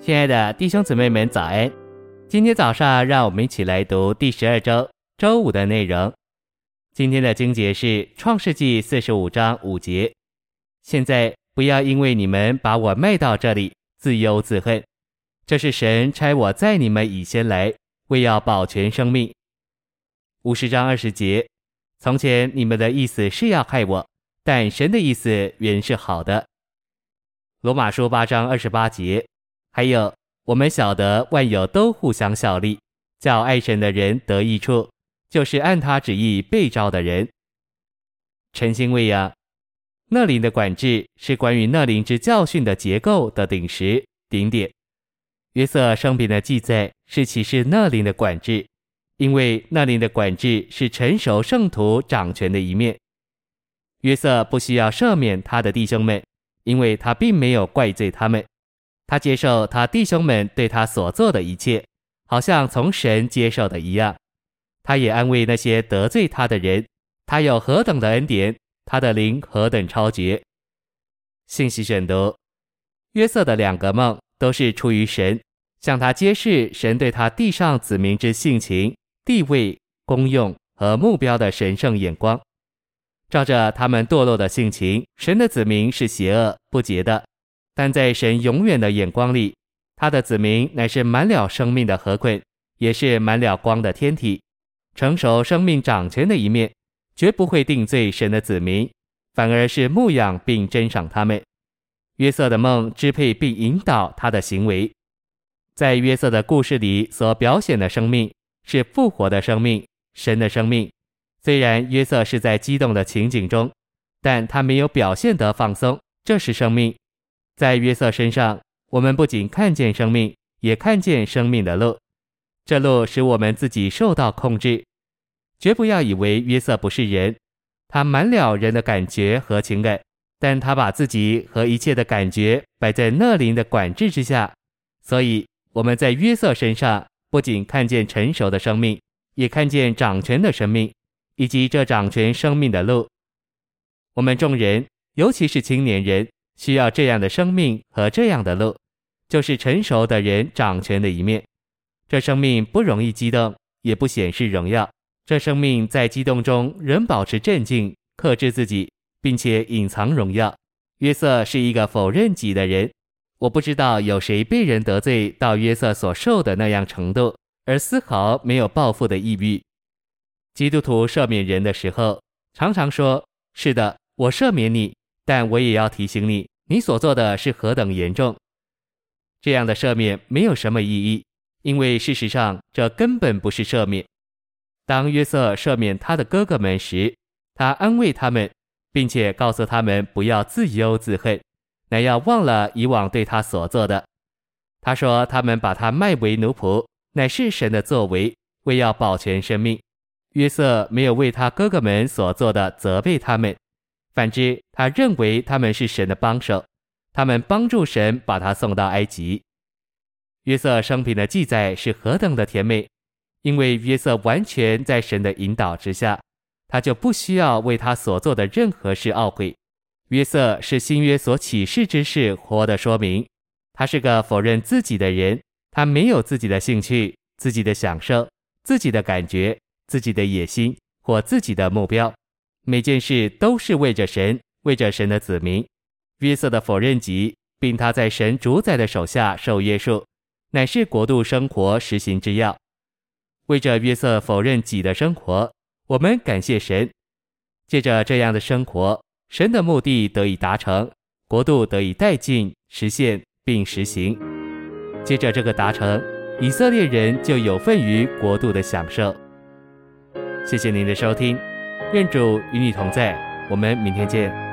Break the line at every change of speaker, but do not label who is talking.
亲爱的弟兄姊妹们，早安！今天早上，让我们一起来读第十二周周五的内容。今天的经节是创世纪四十五章五节。现在不要因为你们把我卖到这里，自忧自恨。这是神差我在你们以先来，为要保全生命。五十章二十节。从前你们的意思是要害我，但神的意思原是好的。罗马书八章二十八节。还有，我们晓得万有都互相效力，叫爱神的人得益处，就是按他旨意被召的人。晨星喂养，乐灵的管制是关于那灵之教训的结构的顶石顶点。约瑟生平的记载是启示那灵的管制，因为那灵的管制是成熟圣徒掌权的一面。约瑟不需要赦免他的弟兄们，因为他并没有怪罪他们。他接受他弟兄们对他所做的一切，好像从神接受的一样。他也安慰那些得罪他的人。他有何等的恩典，他的灵何等超绝。信息选读：约瑟的两个梦都是出于神，向他揭示神对他地上子民之性情、地位、功用和目标的神圣眼光。照着他们堕落的性情，神的子民是邪恶不洁的。但在神永远的眼光里，他的子民乃是满了生命的河捆，也是满了光的天体，成熟生命掌权的一面，绝不会定罪神的子民，反而是牧养并珍赏他们。约瑟的梦支配并引导他的行为，在约瑟的故事里所表现的生命是复活的生命，神的生命。虽然约瑟是在激动的情景中，但他没有表现得放松，这是生命。在约瑟身上，我们不仅看见生命，也看见生命的路。这路使我们自己受到控制。绝不要以为约瑟不是人，他满了人的感觉和情感，但他把自己和一切的感觉摆在乐灵的管制之下。所以我们在约瑟身上不仅看见成熟的生命，也看见掌权的生命，以及这掌权生命的路。我们众人，尤其是青年人。需要这样的生命和这样的路，就是成熟的人掌权的一面。这生命不容易激动，也不显示荣耀。这生命在激动中仍保持镇静，克制自己，并且隐藏荣耀。约瑟是一个否认己的人。我不知道有谁被人得罪到约瑟所受的那样程度，而丝毫没有报复的意欲。基督徒赦免人的时候，常常说：“是的，我赦免你。”但我也要提醒你，你所做的是何等严重。这样的赦免没有什么意义，因为事实上这根本不是赦免。当约瑟赦免他的哥哥们时，他安慰他们，并且告诉他们不要自忧自恨，乃要忘了以往对他所做的。他说他们把他卖为奴仆，乃是神的作为，为要保全生命。约瑟没有为他哥哥们所做的责备他们。反之，他认为他们是神的帮手，他们帮助神把他送到埃及。约瑟生平的记载是何等的甜美，因为约瑟完全在神的引导之下，他就不需要为他所做的任何事懊悔。约瑟是新约所启示之事活的说明，他是个否认自己的人，他没有自己的兴趣、自己的享受、自己的感觉、自己的野心或自己的目标。每件事都是为着神，为着神的子民。约瑟的否认己，并他在神主宰的手下受约束，乃是国度生活实行之要。为着约瑟否认己的生活，我们感谢神。借着这样的生活，神的目的得以达成，国度得以带进、实现并实行。接着这个达成，以色列人就有份于国度的享受。谢谢您的收听。愿主与你同在，我们明天见。